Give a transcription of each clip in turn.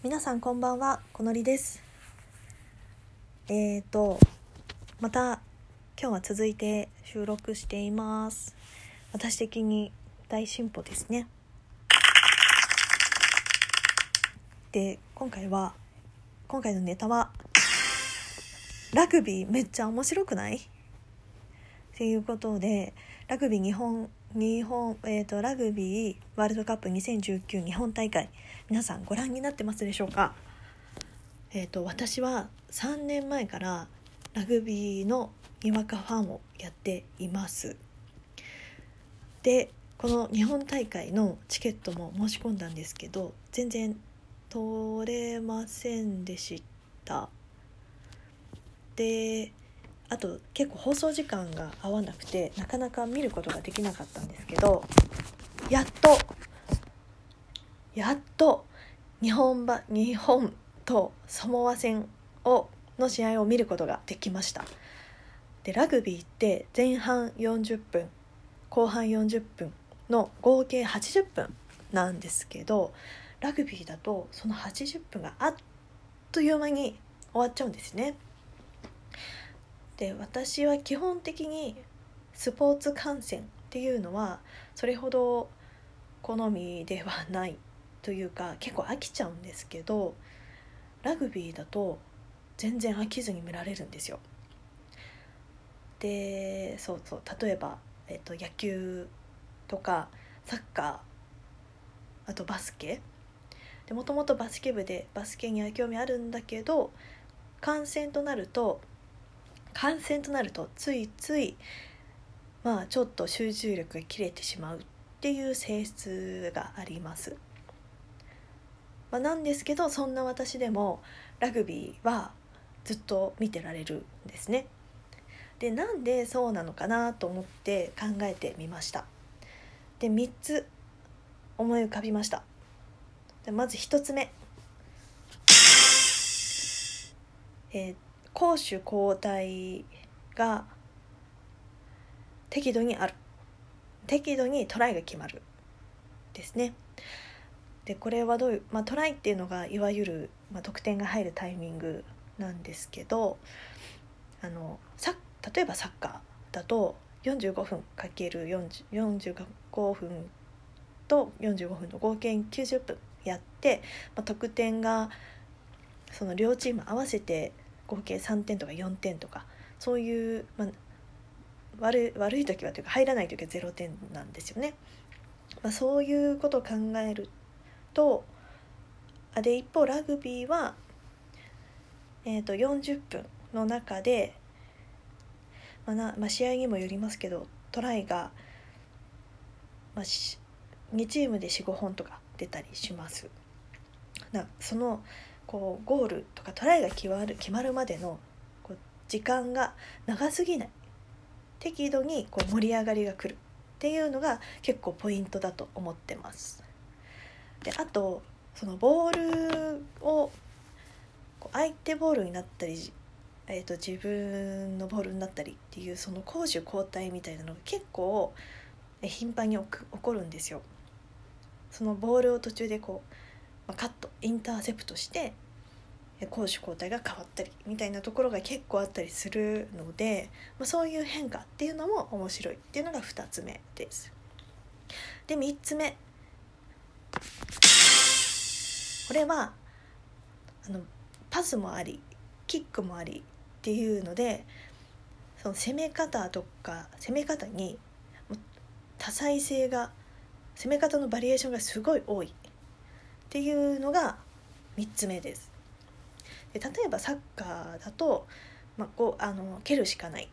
皆さんこんばんはこのりです。えーとまた今日は続いて収録しています。私的に大進歩ですね。で今回は今回のネタはラグビーめっちゃ面白くない？っていうことでラグビー日本日本、えーと、ラグビーワールドカップ2019日本大会皆さんご覧になってますでしょうか、えーと、私は3年前からラグビーのにわかファンをやっています。でこの日本大会のチケットも申し込んだんですけど全然取れませんでした。であと結構放送時間が合わなくてなかなか見ることができなかったんですけどやっとやっと日本ば日本とサモア戦をの試合を見ることができましたでラグビーって前半40分後半40分の合計80分なんですけどラグビーだとその80分があっという間に終わっちゃうんですね。で私は基本的にスポーツ観戦っていうのはそれほど好みではないというか結構飽きちゃうんですけどラグビーだと全然飽きずに見られるんですよ。でそうそう例えば、えっと、野球とかサッカーあとバスケでもともとバスケ部でバスケには興味あるんだけど観戦となると感染となるとついついまあちょっと集中力が切れてしまうっていう性質があります。まあ、なんですけどそんな私でもラグビーはずっと見てられるんですね。でなんでそうなのかなと思って考えてみました。で3つ思い浮かびました。でまず1つ目。えー、攻守交代が適度にある適度にトライが決まるですね。でこれはどういう、まあ、トライっていうのがいわゆる、まあ、得点が入るタイミングなんですけどあのさ例えばサッカーだと45分かける45分と45分の合計90分やって、まあ、得点がその両チーム合わせて合計3点とか4点とかそういう、まあ、悪悪い時はというか入らない時は0点なんですよね。まあ、そういうことを考えるとあで一方ラグビーは、えー、と40分の中で、まあなまあ、試合にもよりますけどトライが、まあ、2チームで45本とか出たりします。なそのこうゴールとかトライが決まる決まるまでのこう時間が長すぎない適度にこう盛り上がりが来るっていうのが結構ポイントだと思ってます。であとそのボールを相手ボールになったり、えー、と自分のボールになったりっていうその攻守交代みたいなのが結構頻繁に起こるんですよ。そのボールを途中でこうまあ、カットインターセプトして攻守交代が変わったりみたいなところが結構あったりするので、まあ、そういう変化っていうのも面白いっていうのが2つ目です。で3つ目これはあのパスもありキックもありっていうのでその攻め方とか攻め方に多彩性が攻め方のバリエーションがすごい多いっていうのが3つ目です。で例えばサッカーだと、まあ、こうあの蹴るしかない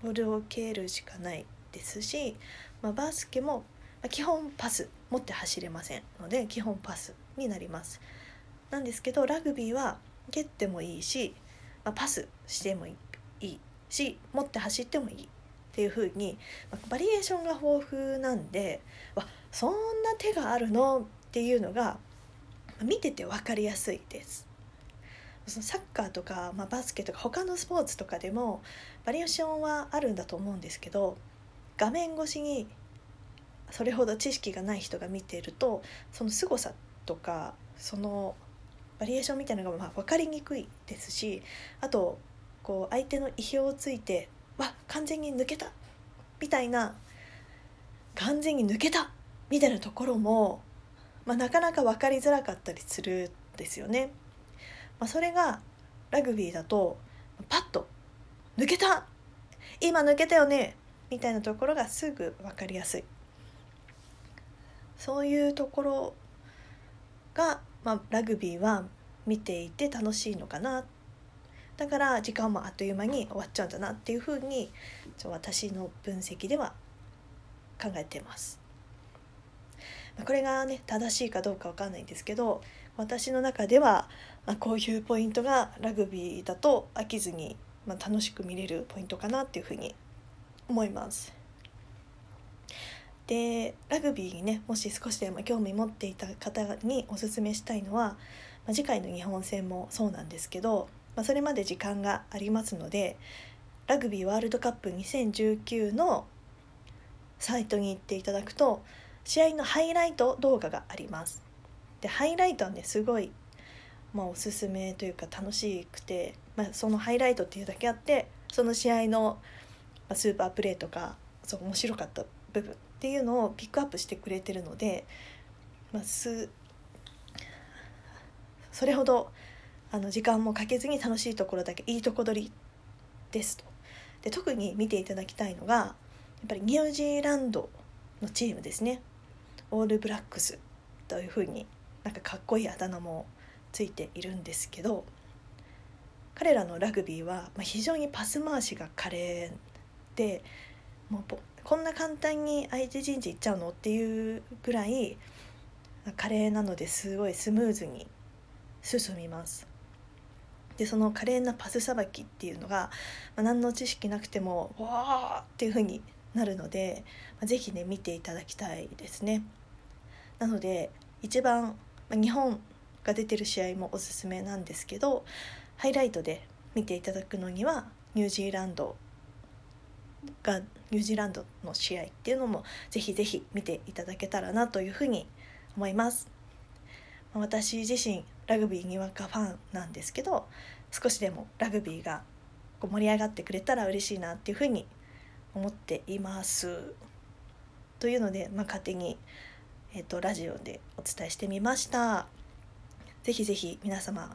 ボールを蹴るしかないですし、まあ、バスケも、ま、基本パス持って走れませんので基本パスになります。なんですけどラグビーは蹴ってもいいし、まあ、パスしてもいいし持って走ってもいいっていう風に、まあ、バリエーションが豊富なんでわそんな手があるのっていうのが見てて分かりやすいです。そのサッカーとか、まあ、バスケとか他のスポーツとかでもバリエーションはあるんだと思うんですけど画面越しにそれほど知識がない人が見ているとその凄さとかそのバリエーションみたいなのがまあ分かりにくいですしあとこう相手の意表をついて「わ完全に抜けた!」みたいな完全に抜けたみたいなところも、まあ、なかなか分かりづらかったりするんですよね。まあ、それがラグビーだとパッと「抜けた今抜けたよね!」みたいなところがすぐ分かりやすい。そういうところが、まあ、ラグビーは見ていて楽しいのかなだから時間もあっという間に終わっちゃうんだなっていうふうに私の分析では考えています。これがね正しいかどうかわかんないんですけど私の中では、こういうポイントがラグビーだと飽きずに、まあ、楽しく見れるポイントかなっていうふうに思います。でラグビーにねもし少しでも興味持っていた方におすすめしたいのは、まあ、次回の日本戦もそうなんですけど、まあ、それまで時間がありますのでラグビーワールドカップ2019のサイトに行っていただくと試合のハイライト動画があります。でハイライトはねすごい、まあ、おすすめというか楽しくて、まあ、そのハイライトっていうだけあってその試合のスーパープレーとかそう面白かった部分っていうのをピックアップしてくれてるので、まあ、すそれほどあの時間もかけずに楽しいところだけいいとこ取りですと。で特に見ていただきたいのがやっぱりニュージーランドのチームですねオールブラックスというふうになんかかっこいいあだ名もついているんですけど彼らのラグビーは非常にパス回しが華麗でもうこんな簡単に相手陣地行っちゃうのっていうぐらい華麗なのですごいスムーズに進みます。でその華麗なパスさばきっていうのが、ま、何の知識なくてもわーっていう風になるので、まあ、ぜひね見ていただきたいですね。なので一番、ま、日本が出てる試合もおすすめなんですけどハイライトで見ていただくのにはニュージーランドがニュージーランドの試合っていうのもぜひぜひ見ていただけたらなというふうに思います。私自身ラグビーにわかファンなんですけど少しでもラグビーが盛り上がってくれたら嬉しいなっていうふうに思っています。というので、まあ、勝手に、えっと、ラジオでお伝えしてみました。ぜひぜひ皆様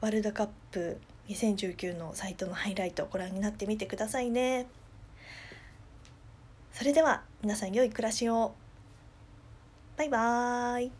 ワールドカップ2019のサイトのハイライトをご覧になってみてくださいね。それでは皆さん良い暮らしを。バイバーイ。